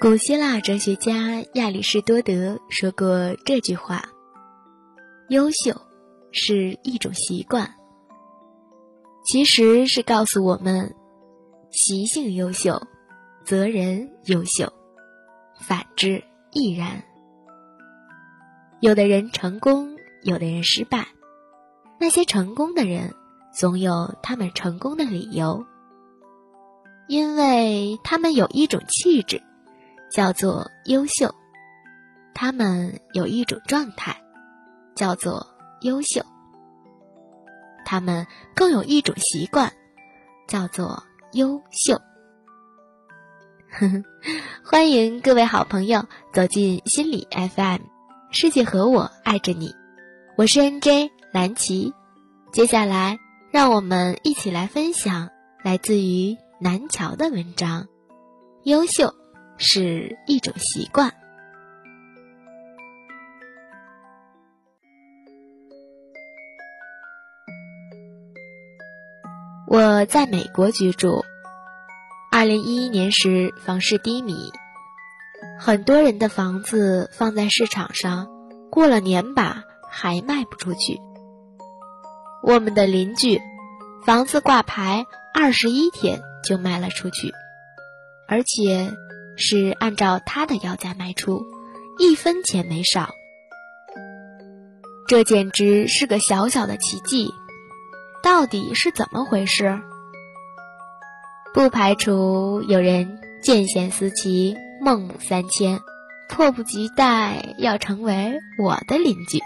古希腊哲学家亚里士多德说过这句话：“优秀是一种习惯。”其实是告诉我们，习性优秀，则人优秀，反之亦然。有的人成功，有的人失败。那些成功的人，总有他们成功的理由，因为他们有一种气质，叫做优秀；他们有一种状态，叫做优秀；他们更有一种习惯，叫做优秀。欢迎各位好朋友走进心理 FM，世界和我爱着你，我是 NJ。蓝琪，接下来让我们一起来分享来自于南桥的文章。优秀是一种习惯。我在美国居住，二零一一年时房市低迷，很多人的房子放在市场上，过了年吧还卖不出去。我们的邻居，房子挂牌二十一天就卖了出去，而且是按照他的要价卖出，一分钱没少。这简直是个小小的奇迹，到底是怎么回事？不排除有人见贤思齐、孟母三迁，迫不及待要成为我的邻居，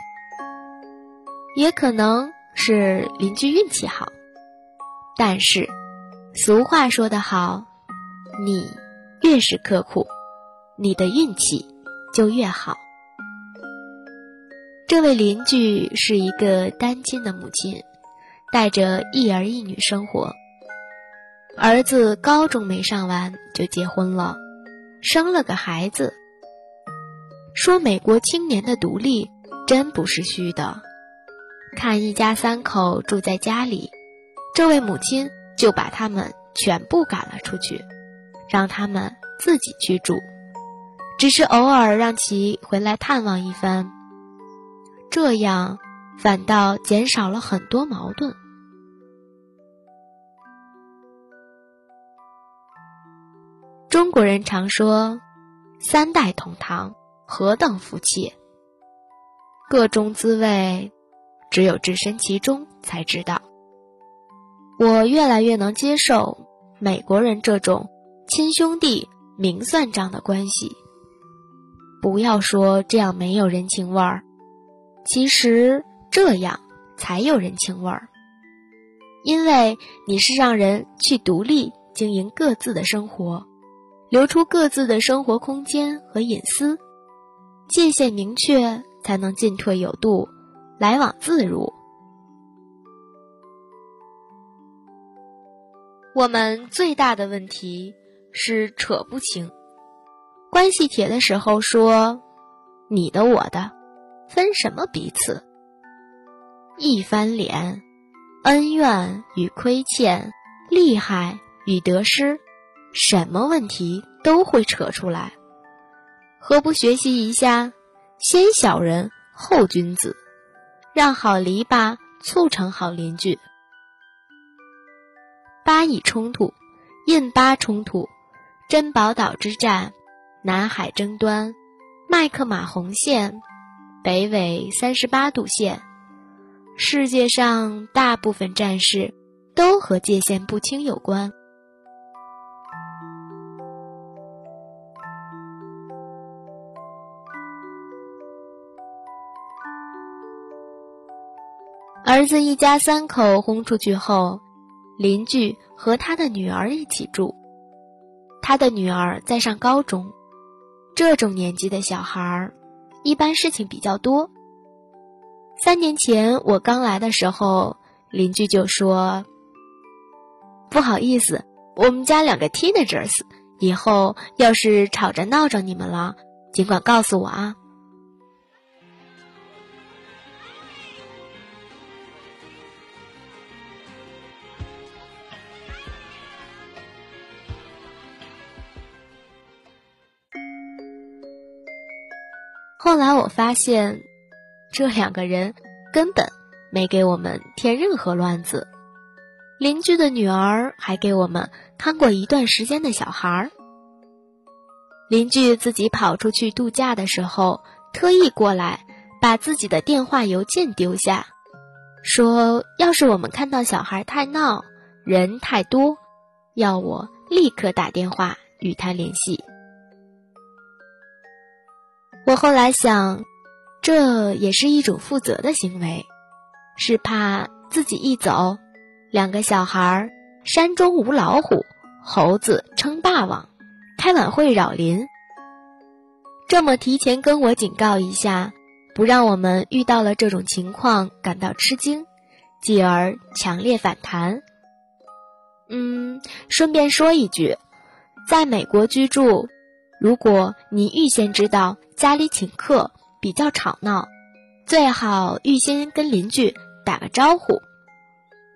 也可能。是邻居运气好，但是俗话说得好，你越是刻苦，你的运气就越好。这位邻居是一个单亲的母亲，带着一儿一女生活。儿子高中没上完就结婚了，生了个孩子。说美国青年的独立，真不是虚的。看一家三口住在家里，这位母亲就把他们全部赶了出去，让他们自己去住，只是偶尔让其回来探望一番。这样反倒减少了很多矛盾。中国人常说“三代同堂，何等福气”，各种滋味。只有置身其中才知道。我越来越能接受美国人这种亲兄弟明算账的关系。不要说这样没有人情味儿，其实这样才有人情味儿。因为你是让人去独立经营各自的生活，留出各自的生活空间和隐私，界限明确，才能进退有度。来往自如。我们最大的问题是扯不清关系铁的时候说你的我的，分什么彼此？一翻脸，恩怨与亏欠，利害与得失，什么问题都会扯出来。何不学习一下，先小人后君子？让好篱笆促成好邻居。巴以冲突、印巴冲突、珍宝岛之战、南海争端、麦克马洪线、北纬三十八度线，世界上大部分战事都和界限不清有关。儿子一家三口轰出去后，邻居和他的女儿一起住。他的女儿在上高中，这种年纪的小孩儿，一般事情比较多。三年前我刚来的时候，邻居就说：“不好意思，我们家两个 teenagers，以后要是吵着闹着你们了，尽管告诉我啊。”后来我发现，这两个人根本没给我们添任何乱子。邻居的女儿还给我们看过一段时间的小孩儿。邻居自己跑出去度假的时候，特意过来把自己的电话邮件丢下，说要是我们看到小孩太闹、人太多，要我立刻打电话与他联系。我后来想，这也是一种负责的行为，是怕自己一走。两个小孩儿，山中无老虎，猴子称霸王，开晚会扰邻。这么提前跟我警告一下，不让我们遇到了这种情况感到吃惊，继而强烈反弹。嗯，顺便说一句，在美国居住，如果你预先知道家里请客比较吵闹，最好预先跟邻居打个招呼。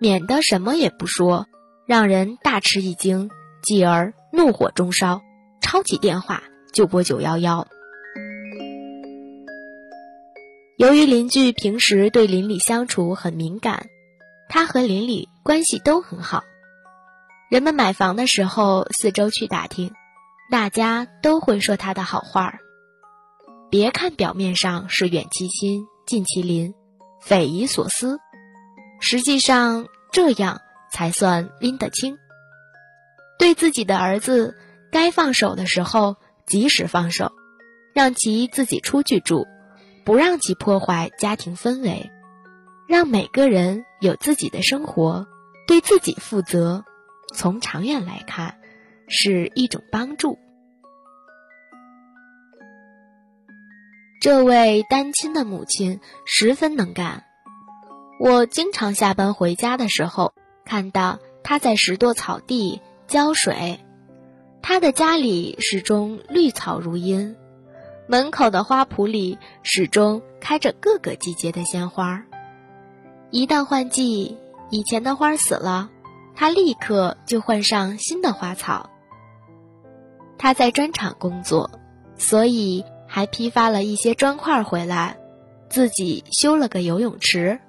免得什么也不说，让人大吃一惊，继而怒火中烧，抄起电话就拨九幺幺。由于邻居平时对邻里相处很敏感，他和邻里关系都很好。人们买房的时候，四周去打听，大家都会说他的好话儿。别看表面上是远其亲，近其邻，匪夷所思。实际上，这样才算拎得清。对自己的儿子，该放手的时候及时放手，让其自己出去住，不让其破坏家庭氛围，让每个人有自己的生活，对自己负责。从长远来看，是一种帮助。这位单亲的母亲十分能干。我经常下班回家的时候，看到她在拾掇草地、浇水。她的家里始终绿草如茵，门口的花圃里始终开着各个季节的鲜花。一旦换季，以前的花死了，她立刻就换上新的花草。她在砖厂工作，所以还批发了一些砖块回来，自己修了个游泳池。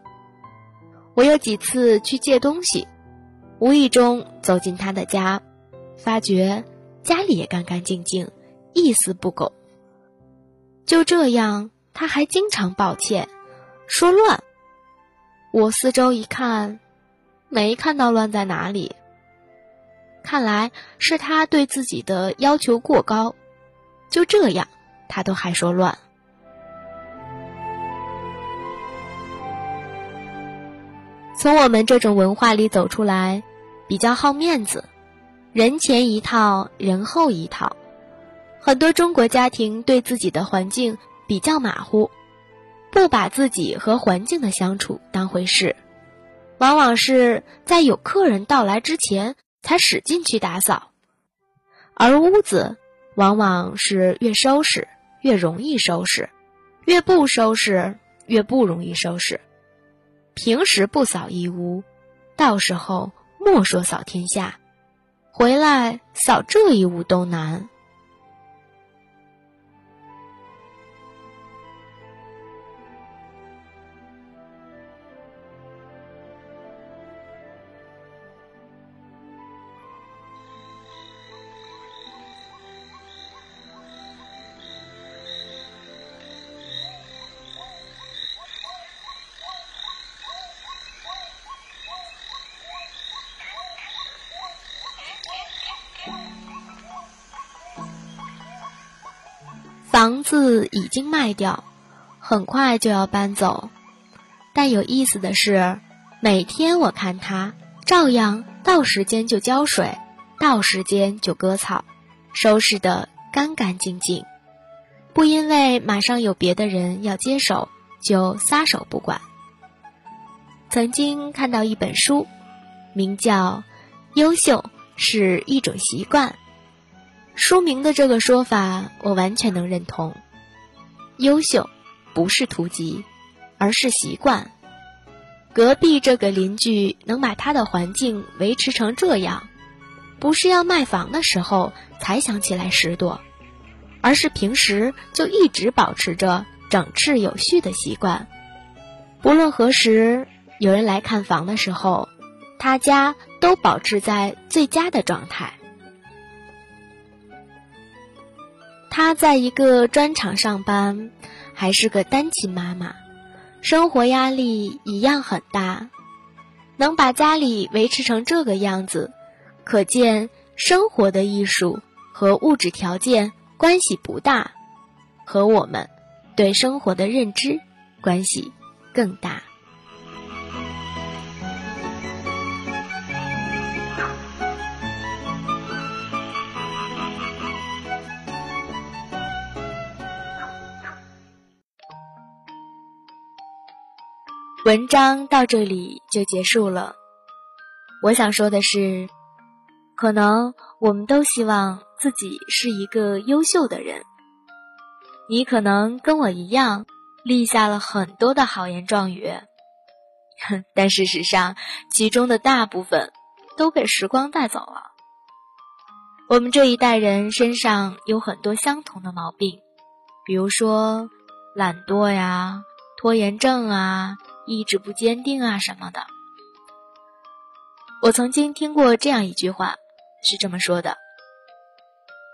我有几次去借东西，无意中走进他的家，发觉家里也干干净净，一丝不苟。就这样，他还经常抱歉，说乱。我四周一看，没看到乱在哪里。看来是他对自己的要求过高。就这样，他都还说乱。从我们这种文化里走出来，比较好面子，人前一套，人后一套。很多中国家庭对自己的环境比较马虎，不把自己和环境的相处当回事，往往是在有客人到来之前才使劲去打扫，而屋子往往是越收拾越容易收拾，越不收拾越不容易收拾。平时不扫一屋，到时候莫说扫天下，回来扫这一屋都难。房子已经卖掉，很快就要搬走。但有意思的是，每天我看他照样到时间就浇水，到时间就割草，收拾得干干净净，不因为马上有别的人要接手就撒手不管。曾经看到一本书，名叫《优秀是一种习惯》。书名的这个说法，我完全能认同。优秀不是图籍，而是习惯。隔壁这个邻居能把他的环境维持成这样，不是要卖房的时候才想起来拾掇，而是平时就一直保持着整饬有序的习惯。不论何时有人来看房的时候，他家都保持在最佳的状态。他在一个砖厂上班，还是个单亲妈妈，生活压力一样很大。能把家里维持成这个样子，可见生活的艺术和物质条件关系不大，和我们对生活的认知关系更大。文章到这里就结束了。我想说的是，可能我们都希望自己是一个优秀的人。你可能跟我一样，立下了很多的好言壮语，但事实上，其中的大部分都被时光带走了。我们这一代人身上有很多相同的毛病，比如说懒惰呀、拖延症啊。意志不坚定啊什么的。我曾经听过这样一句话，是这么说的：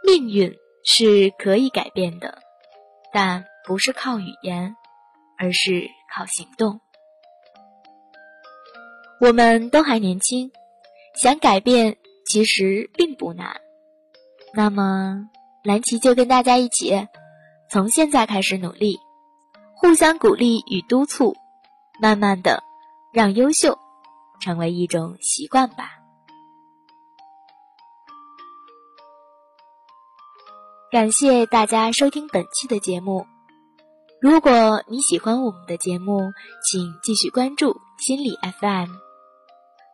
命运是可以改变的，但不是靠语言，而是靠行动。我们都还年轻，想改变其实并不难。那么，蓝琪就跟大家一起，从现在开始努力，互相鼓励与督促。慢慢的，让优秀成为一种习惯吧。感谢大家收听本期的节目。如果你喜欢我们的节目，请继续关注心理 FM。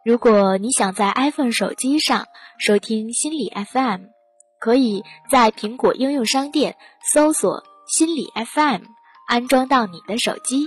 如果你想在 iPhone 手机上收听心理 FM，可以在苹果应用商店搜索心理 FM，安装到你的手机。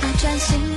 不专心